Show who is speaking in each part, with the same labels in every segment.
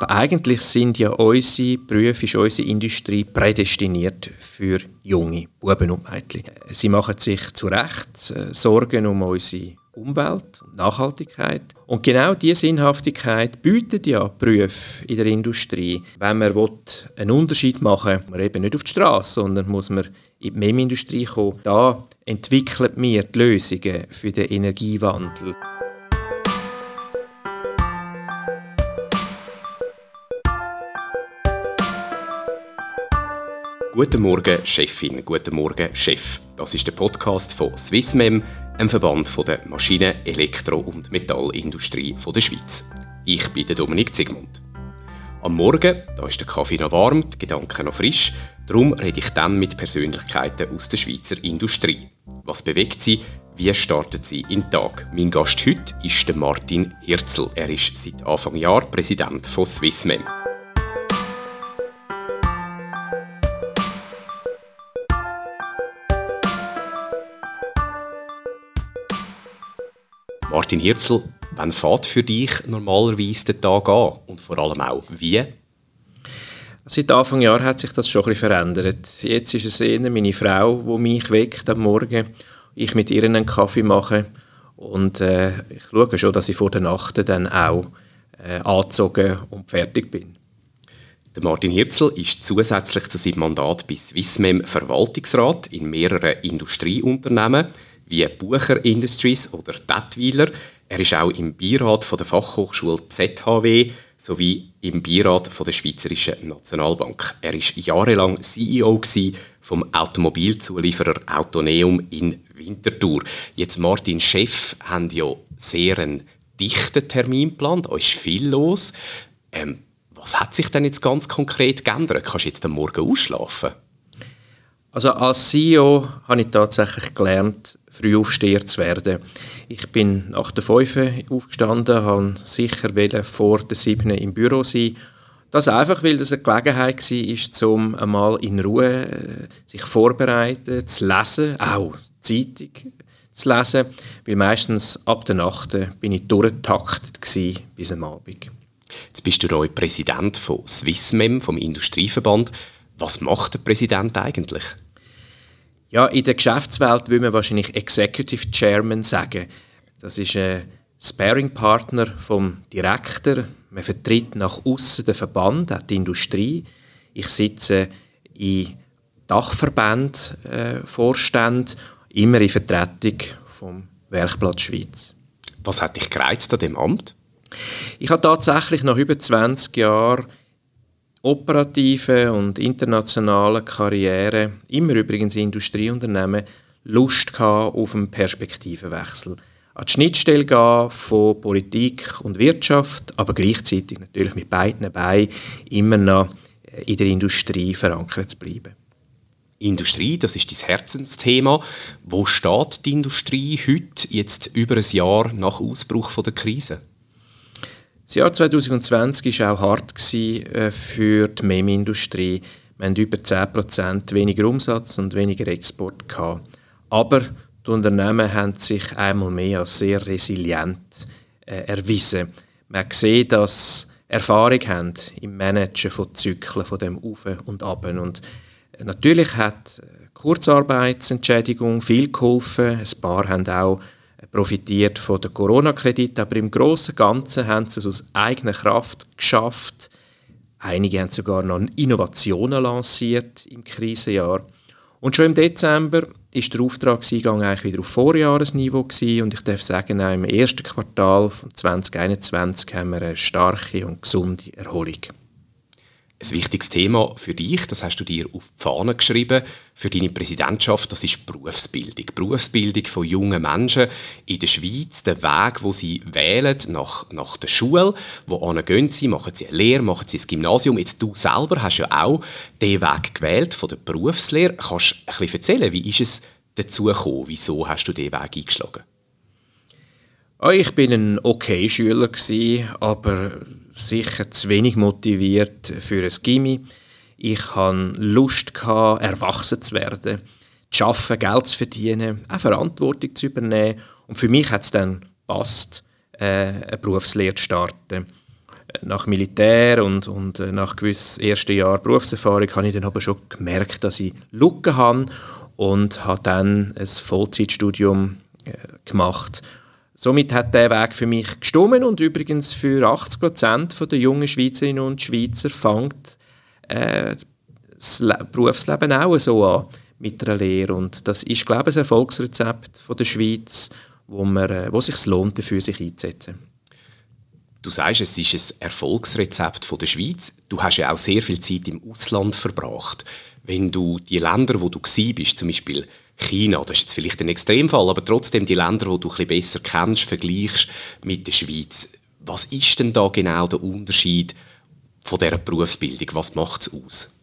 Speaker 1: Aber eigentlich sind ja unsere Berufe, ist unsere Industrie prädestiniert für junge Buben und Mädchen. Sie machen sich zu Recht äh, Sorgen um unsere Umwelt und Nachhaltigkeit. Und genau diese Sinnhaftigkeit bietet ja Berufe in der Industrie. Wenn man einen Unterschied machen will, muss man eben nicht auf die Straße, sondern muss man in die MEM-Industrie kommen. Da entwickeln wir die Lösungen für den Energiewandel.
Speaker 2: Guten Morgen, Chefin. Guten Morgen, Chef. Das ist der Podcast von Swissmem, einem Verband der Maschinen-, Elektro- und Metallindustrie der Schweiz. Ich bin Dominik Zigmund. Am Morgen da ist der Kaffee noch warm, die Gedanken noch frisch. Darum rede ich dann mit Persönlichkeiten aus der Schweizer Industrie. Was bewegt sie? Wie startet sie in den Tag? Mein Gast heute ist der Martin Hirzel. Er ist seit Anfang Jahr Präsident von Swissmem. Martin Hirzel, wann fährt für dich normalerweise der Tag an und vor allem auch wie?
Speaker 1: Seit Anfang Jahr hat sich das schon ein bisschen verändert. Jetzt ist es eher meine Frau, die mich weckt am Morgen. Ich mit ihr einen Kaffee mache und äh, ich schaue schon, dass ich vor der Nacht dann auch äh, angezogen und fertig bin.
Speaker 2: Der Martin Hirzel ist zusätzlich zu seinem Mandat bei Swissmem Verwaltungsrat in mehreren Industrieunternehmen wie Bucher Industries oder Bettweiler. Er ist auch im Beirat der Fachhochschule ZHW sowie im Beirat der Schweizerischen Nationalbank. Er ist jahrelang CEO vom Automobilzulieferer Autoneum in Winterthur. Jetzt Martin Chef haben ja sehr einen dichten Terminplan, da ist viel los. Ähm, was hat sich denn jetzt ganz konkret geändert? Kannst du jetzt am Morgen ausschlafen?
Speaker 1: Also als CEO habe ich tatsächlich gelernt, Frühaufsteher zu werden. Ich bin nach der 5 aufgestanden, habe sicher vor der 7 im Büro sein. Das einfach, weil das eine Gelegenheit war, um einmal in Ruhe äh, sich vorbereiten, zu lesen, auch Zeitung zu lesen, weil meistens ab der Nacht bin ich durchgetaktet bis am Abend.
Speaker 2: Jetzt bist du neu Präsident von Swissmem, vom Industrieverband. Was macht der Präsident eigentlich?
Speaker 1: Ja, in der Geschäftswelt würde man wahrscheinlich Executive Chairman sagen. Das ist ein Sparing-Partner vom Direktor. Man vertritt nach außen den Verband, auch die Industrie. Ich sitze in Dachverband äh, Vorstand, immer in Vertretung vom Werkplatz Schweiz.
Speaker 2: Was hat dich gereizt an dem Amt?
Speaker 1: Ich habe tatsächlich nach über 20 Jahren operative und internationale Karriere, immer übrigens in Industrieunternehmen, Lust auf einen Perspektivenwechsel. An die Schnittstelle gehen von Politik und Wirtschaft, aber gleichzeitig natürlich mit beiden Beinen immer noch in der Industrie verankert zu bleiben.
Speaker 2: Industrie, das ist dein Herzensthema. Wo steht die Industrie heute, jetzt über ein Jahr nach Ausbruch der Krise?
Speaker 1: Das Jahr 2020 war auch hart äh, für die MEM-Industrie. Wir hatten über 10% weniger Umsatz und weniger Export. Gehabt. Aber die Unternehmen haben sich einmal mehr als sehr resilient äh, erwiesen. Man sieht, dass sie Erfahrung haben im Managen von Zyklen, von dem Auf und Ab. Und äh, natürlich hat Kurzarbeitsentschädigung viel geholfen. Ein paar haben auch profitiert von der Corona-Kredit, aber im Großen Ganzen haben sie es aus eigener Kraft geschafft. Einige haben sogar noch Innovationen lanciert im Krisenjahr. Und schon im Dezember ist der Auftragseingang eigentlich wieder auf Vorjahresniveau gewesen. und ich darf sagen, auch im ersten Quartal von 2021 haben wir eine starke und gesunde Erholung.
Speaker 2: Ein wichtiges Thema für dich, das hast du dir auf die Fahne geschrieben, für deine Präsidentschaft, das ist Berufsbildung. Berufsbildung von jungen Menschen in der Schweiz, der Weg, wo sie wählen nach, nach der Schule, wo gehen sie, machen sie eine Lehre, machen sie ein Gymnasium. Jetzt du selber hast ja auch den Weg gewählt von der Berufslehre. Kannst du ein bisschen erzählen, wie ist es dazu gekommen? Wieso hast du diesen Weg eingeschlagen?
Speaker 1: Oh, ich bin ein okay Schüler aber sicher zu wenig motiviert für ein Gimmi. Ich hatte Lust, gehabt, erwachsen zu werden, zu arbeiten, Geld zu verdienen, auch Verantwortung zu übernehmen. Und für mich hat es dann gepasst, äh, eine Berufslehre zu starten. nach Militär und, und äh, nach gewissen ersten Jahren Berufserfahrung habe ich dann aber schon gemerkt, dass ich Lücken habe und habe dann ein Vollzeitstudium äh, gemacht. Somit hat der Weg für mich gestummen und übrigens für 80 Prozent der jungen Schweizerinnen und Schweizer fängt äh, das Berufsleben auch so an mit einer Lehre und das ist glaube ich ein Erfolgsrezept von der Schweiz, wo man, äh, wo sich lohnt dafür sich einzusetzen.
Speaker 2: Du sagst, es ist ein Erfolgsrezept von der Schweiz. Du hast ja auch sehr viel Zeit im Ausland verbracht. Wenn du die Länder, wo du bist, zum Beispiel China, das ist jetzt vielleicht ein Extremfall, aber trotzdem die Länder, wo du ein besser kennst, vergleichst mit der Schweiz. Was ist denn da genau der Unterschied von dieser Berufsbildung? Was macht es aus?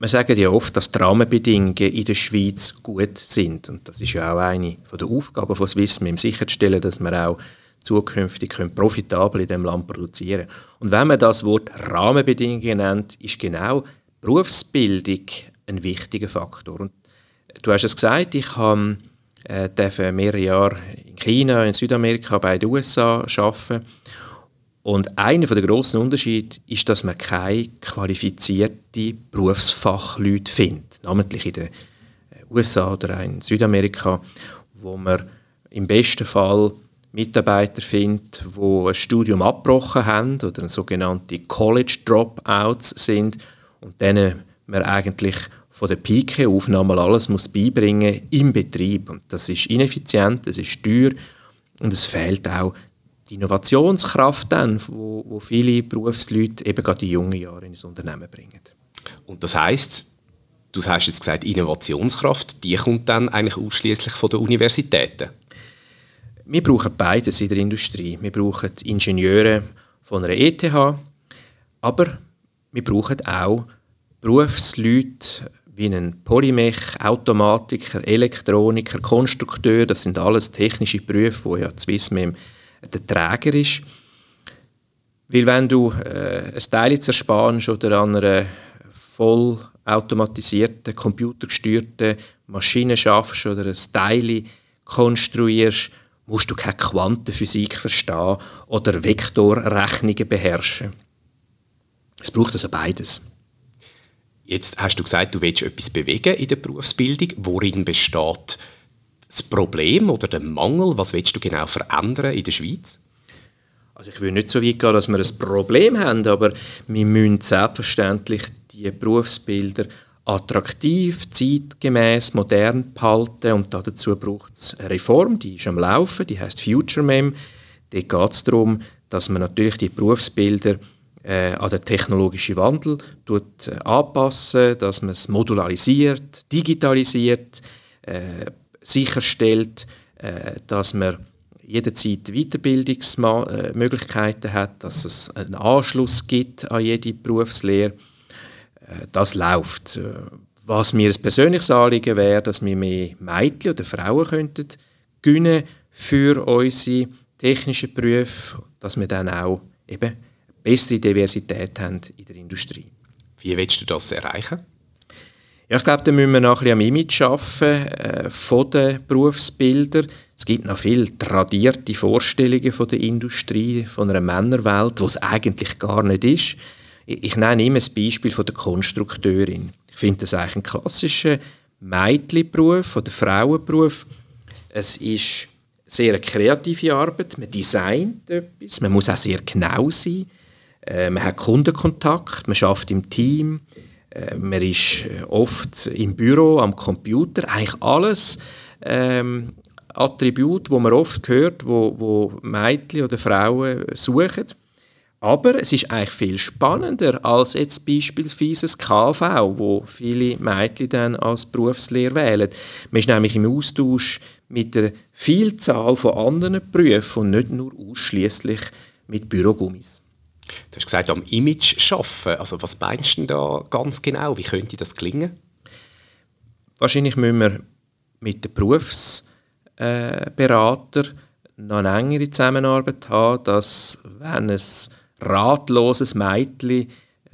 Speaker 1: Wir sagen ja oft, dass die Rahmenbedingungen in der Schweiz gut sind. Und das ist ja auch eine der Aufgaben von Swissmem, sicherzustellen, dass wir auch zukünftig können profitabel in dem Land produzieren Und wenn man das Wort Rahmenbedingungen nennt, ist genau Berufsbildung ein wichtiger Faktor. Und du hast es gesagt, ich habe äh, mehrere Jahre in China, in Südamerika, bei den USA arbeiten. Und einer der grossen Unterschiede ist, dass man keine qualifizierten Berufsfachleute findet, namentlich in den USA oder in Südamerika, wo man im besten Fall Mitarbeiter findet, die ein Studium abgebrochen haben oder sogenannte College Dropouts sind und denen man eigentlich von der Pike auf nochmal alles muss beibringen im Betrieb. Und das ist ineffizient, das ist teuer und es fehlt auch die Innovationskraft dann, wo, wo viele Berufsleute eben gerade die jungen Jahre ins Unternehmen bringen.
Speaker 2: Und das heißt, du hast jetzt gesagt Innovationskraft, die kommt dann eigentlich ausschließlich von den Universitäten?
Speaker 1: Wir brauchen beides in der Industrie. Wir brauchen Ingenieure von einer ETH, aber wir brauchen auch Berufsleute wie einen Polymech, Automatiker, Elektroniker, Konstrukteur. Das sind alles technische Berufe, wo ja Swissmem der Träger ist. Weil wenn du äh, ein Teil zerspannst oder an einer voll automatisierten, computergesteuerten Maschine schaffst oder ein Teil konstruierst, musst du keine Quantenphysik verstehen oder Vektorrechnungen beherrschen. Es braucht also beides.
Speaker 2: Jetzt hast du gesagt, du willst etwas bewegen in der Berufsbildung. Worin besteht das Problem oder der Mangel? Was willst du genau verändern in der Schweiz?
Speaker 1: Also ich will nicht so weit gehen, dass wir ein Problem haben, aber wir müssen selbstverständlich die Berufsbilder attraktiv, zeitgemäß, modern behalten und dazu braucht es eine Reform, die ist am Laufen, die heißt Future Mem. Da geht es darum, dass man natürlich die Berufsbilder äh, an den technologischen Wandel tut, äh, anpassen, dass man es modularisiert, digitalisiert, äh, sicherstellt, äh, dass man jederzeit Weiterbildungsmöglichkeiten hat, dass es einen Anschluss gibt an jede Berufslehre äh, das läuft. Äh, was mir ein persönliches Anliegen wäre, dass wir mehr Mädchen oder Frauen könnten gewinnen für unsere technischen Berufe, dass wir dann auch eben bessere Diversität haben in der Industrie.
Speaker 2: Wie willst du das erreichen?
Speaker 1: Ja, ich glaube, da müssen wir noch ein bisschen am Image arbeiten äh, von den Berufsbildern. Es gibt noch viele tradierte Vorstellungen von der Industrie, von einer Männerwelt, die es eigentlich gar nicht ist. Ich nenne immer das Beispiel von der Konstrukteurin. Ich finde das eigentlich ein klassischer Mädchenberuf oder Frauenberuf. Es ist sehr eine kreative Arbeit, man designt etwas, man muss auch sehr genau sein, äh, man hat Kundenkontakt, man schafft im Team, äh, man ist oft im Büro, am Computer, eigentlich alles ähm, Attribute, wo man oft hört, wo, wo Mädchen oder Frauen suchen. Aber es ist eigentlich viel spannender als jetzt beispielsweise das KV, wo viele Mädchen dann als Berufslehre wählen. Man ist nämlich im Austausch mit einer Vielzahl von anderen Berufen und nicht nur ausschließlich mit Bürogummis.
Speaker 2: Du hast gesagt, am Image arbeiten. Also was meinst du da ganz genau? Wie könnte das gelingen?
Speaker 1: Wahrscheinlich müssen wir mit den Berufsberatern äh, noch eine engere Zusammenarbeit haben, dass wenn es ratloses Mädchen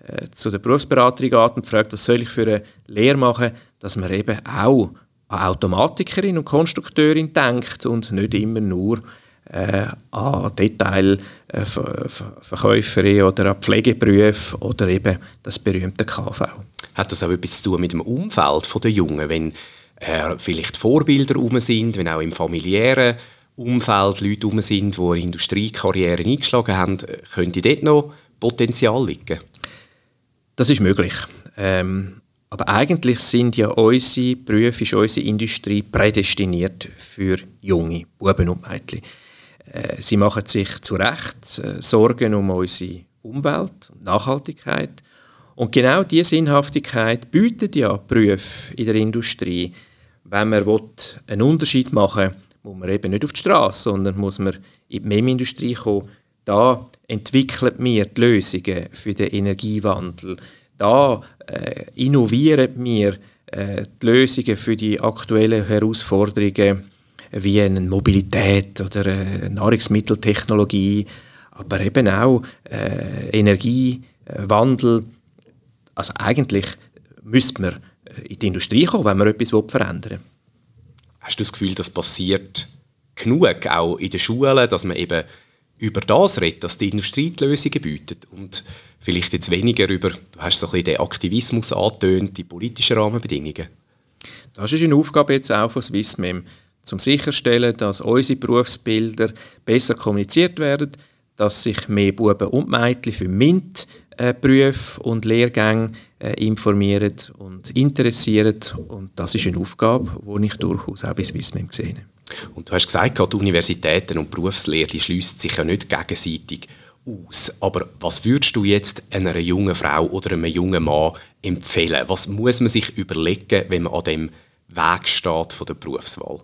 Speaker 1: äh, zu der Berufsberaterin geht und fragt, was soll ich für eine Lehre machen, dass man eben auch an Automatikerin und Konstrukteurin denkt und nicht immer nur äh, an Detailverkäuferin äh, oder an Pflegeberufe oder eben das berühmte KV.
Speaker 2: Hat das auch etwas zu tun mit dem Umfeld der Jungen, wenn äh, vielleicht Vorbilder herum sind, wenn auch im familiären Umfeld Leute herum sind, die Industriekarrieren eingeschlagen haben, könnte dort noch Potenzial liegen?
Speaker 1: Das ist möglich. Ähm, aber eigentlich sind ja unsere Berufe, ist unsere Industrie prädestiniert für junge Buben und Mädchen. Äh, sie machen sich zu Recht äh, Sorgen um unsere Umwelt und Nachhaltigkeit. Und genau diese Sinnhaftigkeit bietet ja Berufe in der Industrie. Wenn man einen Unterschied machen will, muss man eben nicht auf die Straße, sondern muss man in die MEM-Industrie kommen. Da entwickeln wir die Lösungen für den Energiewandel. Da äh, innovieren wir äh, die Lösungen für die aktuellen Herausforderungen wie eine Mobilität oder eine Nahrungsmitteltechnologie, aber eben auch äh, Energiewandel. Also eigentlich müsste man in die Industrie kommen, wenn man etwas verändern will.
Speaker 2: Hast du das Gefühl, das passiert genug, auch in den Schulen, dass man eben über das redet, dass die Industrie die Lösungen bietet und vielleicht jetzt weniger über, du hast so ein bisschen den Aktivismus angetönt, die politischen Rahmenbedingungen?
Speaker 1: Das ist eine Aufgabe jetzt auch von Swissmem, um sicherzustellen, dass unsere Berufsbilder besser kommuniziert werden, dass sich mehr Buben und Mädchen für MINT äh, und Lehrgänge äh, informieren und interessieren. Und das ist eine Aufgabe, die ich durchaus auch bei Swissmem gesehen habe.
Speaker 2: Und du hast gesagt, die Universitäten und Berufslehre die schliessen sich ja nicht gegenseitig aus. Aber was würdest du jetzt einer jungen Frau oder einem jungen Mann empfehlen? Was muss man sich überlegen, wenn man an dem Weg steht von der Berufswahl?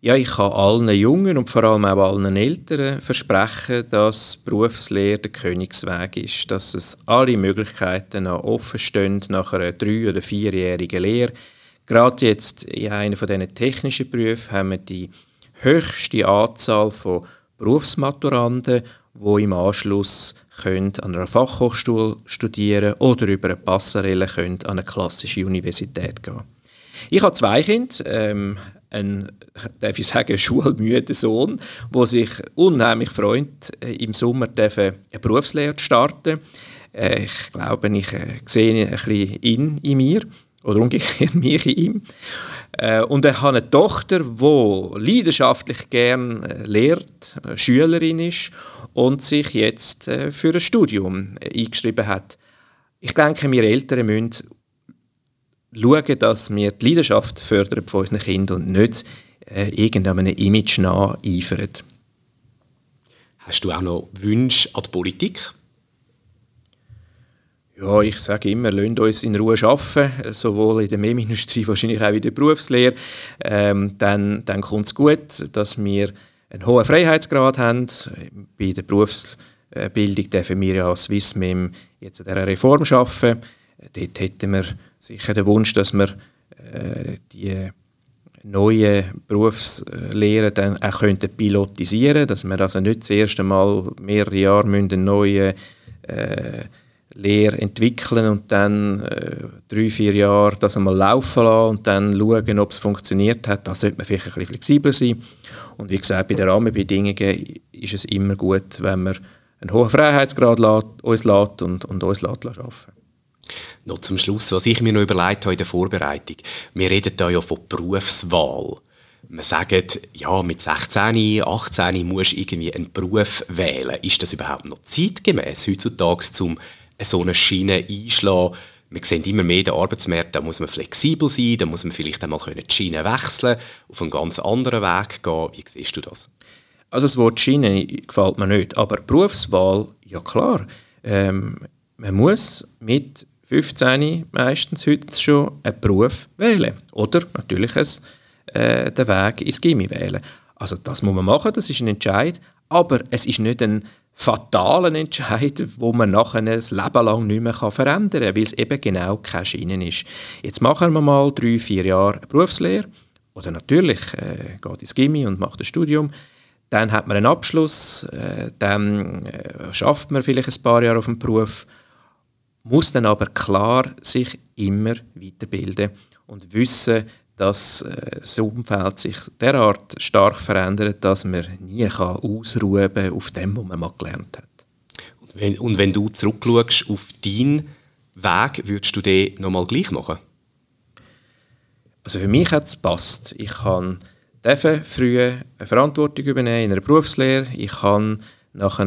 Speaker 1: Ja, ich kann allen Jungen und vor allem auch allen Eltern versprechen, dass Berufslehre der Königsweg ist, dass es alle Möglichkeiten noch offen stehen nach einer drei- oder vierjährigen Lehre. Gerade jetzt in einem von technischen Berufen haben wir die höchste Anzahl von Berufsmaturanden, die im Anschluss können an einer Fachhochschule studieren oder über eine Passerelle können an eine klassische Universität gehen. Ich habe zwei Kinder. Ähm, ein, darf ich sagen, schulmüden Sohn, der sich unheimlich freut, äh, im Sommer eine Berufslehre zu starten. Äh, ich glaube, ich äh, sehe ein bisschen ihn in mir oder umgekehrt mich in ihm. und er hat eine Tochter, die leidenschaftlich gern lehrt, Schülerin ist und sich jetzt für ein Studium eingeschrieben hat. Ich denke, wir Eltern müssen schauen, dass wir die Leidenschaft fördern von unseren Kindern und nicht äh, irgendeinem Image nacheifern.
Speaker 2: Hast du auch noch Wünsche an die Politik?
Speaker 1: Ja, ich sage immer, lasst uns in Ruhe arbeiten, sowohl in der MEM-Industrie, wahrscheinlich auch in der Berufslehre. Ähm, dann dann kommt es gut, dass wir einen hohen Freiheitsgrad haben. Bei der Berufsbildung dürfen wir ja als SwissMem jetzt an dieser Reform arbeiten. Dort hätten wir sicher der Wunsch, dass wir äh, die neuen Berufslehren dann auch könnten pilotisieren dass wir also nicht das erste Mal mehrere Jahre eine neue äh, Lehre entwickeln und dann äh, drei, vier Jahre das einmal laufen lassen und dann schauen, ob es funktioniert hat. Da sollte man vielleicht ein bisschen flexibel sein. Und wie gesagt, bei den Rahmenbedingungen ist es immer gut, wenn man einen hohen Freiheitsgrad lässt, uns lässt und, und uns lässt arbeiten
Speaker 2: noch zum Schluss, was ich mir noch überlegt habe in der Vorbereitung. Wir reden da ja von Berufswahl. Man sagt, ja, mit 16, 18 musst du irgendwie einen Beruf wählen. Ist das überhaupt noch zeitgemäß heutzutage, um so eine Schiene einschlagen? Wir sehen immer mehr den Arbeitsmarkt, da muss man flexibel sein, da muss man vielleicht einmal die Schiene wechseln, auf einen ganz anderen Weg gehen. Wie siehst du das?
Speaker 1: Also das Wort Schiene gefällt mir nicht, aber Berufswahl, ja klar. Ähm, man muss mit 15 meistens heute schon einen Beruf wählen. Oder natürlich ein, äh, den Weg ins Gimmi wählen. Also das muss man machen, das ist ein Entscheid. Aber es ist nicht ein fataler Entscheid, wo man nachher ein Leben lang nicht mehr verändern kann, weil es eben genau keine Schiene ist. Jetzt machen wir mal drei, vier Jahre Berufslehre. Oder natürlich äh, geht ins Gimmi und macht ein Studium. Dann hat man einen Abschluss, äh, dann äh, schafft man vielleicht ein paar Jahre auf dem Beruf muss dann aber klar sich immer weiterbilden und wissen, dass äh, das Umfeld sich derart stark verändert, dass man nie kann ausruhen kann auf dem, was man mal gelernt hat.
Speaker 2: Und wenn, und wenn du zurückschaust auf deinen Weg, würdest du den nochmal gleich machen?
Speaker 1: Also für mich hat es gepasst. Ich kann früh eine Verantwortung übernehmen in einer Berufslehre. Ich kann nachher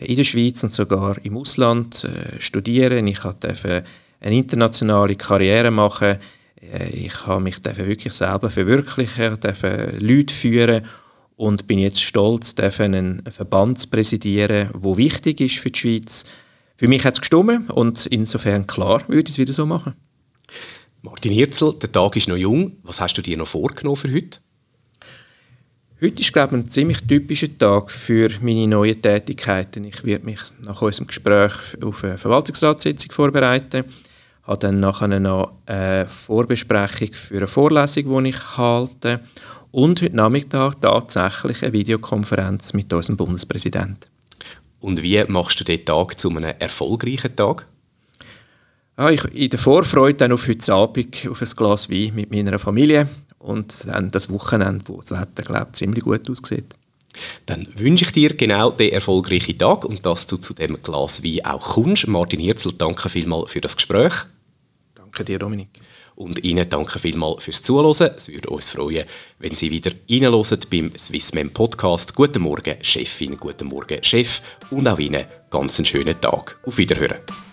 Speaker 1: in der Schweiz und sogar im Ausland äh, studieren. Ich durfte eine internationale Karriere machen. Äh, ich habe mich wirklich selber verwirklichen, durfte Leute führen und bin jetzt stolz, einen Verband zu präsidieren, der wichtig ist für die Schweiz. Für mich hat es gestimmt und insofern klar würde ich es wieder so machen.
Speaker 2: Martin Hirzel, der Tag ist noch jung. Was hast du dir noch vorgenommen für heute?
Speaker 1: Heute ist, glaube ich, ein ziemlich typischer Tag für meine neuen Tätigkeiten. Ich werde mich nach unserem Gespräch auf eine Verwaltungsratssitzung vorbereiten. Habe dann nachher noch eine Vorbesprechung für eine Vorlesung, die ich halte. Und heute Nachmittag tatsächlich eine Videokonferenz mit unserem Bundespräsidenten.
Speaker 2: Und wie machst du den Tag zu einem erfolgreichen Tag?
Speaker 1: Ja, ich, in der Vorfreude dann auf heute Abend auf ein Glas Wein mit meiner Familie und dann das Wochenende, wo das Wetter, glaube ich, ziemlich gut aussieht.
Speaker 2: Dann wünsche ich dir genau den erfolgreichen Tag und dass du zu dem Glas Wein auch kommst. Martin Hirzel, danke vielmals für das Gespräch.
Speaker 1: Danke dir, Dominik.
Speaker 2: Und Ihnen danke vielmals fürs Zuhören. Es würde uns freuen, wenn Sie wieder reinhören beim Swissmem Podcast. Guten Morgen, Chefin, guten Morgen, Chef und auch Ihnen ganz einen schönen Tag. Auf Wiederhören.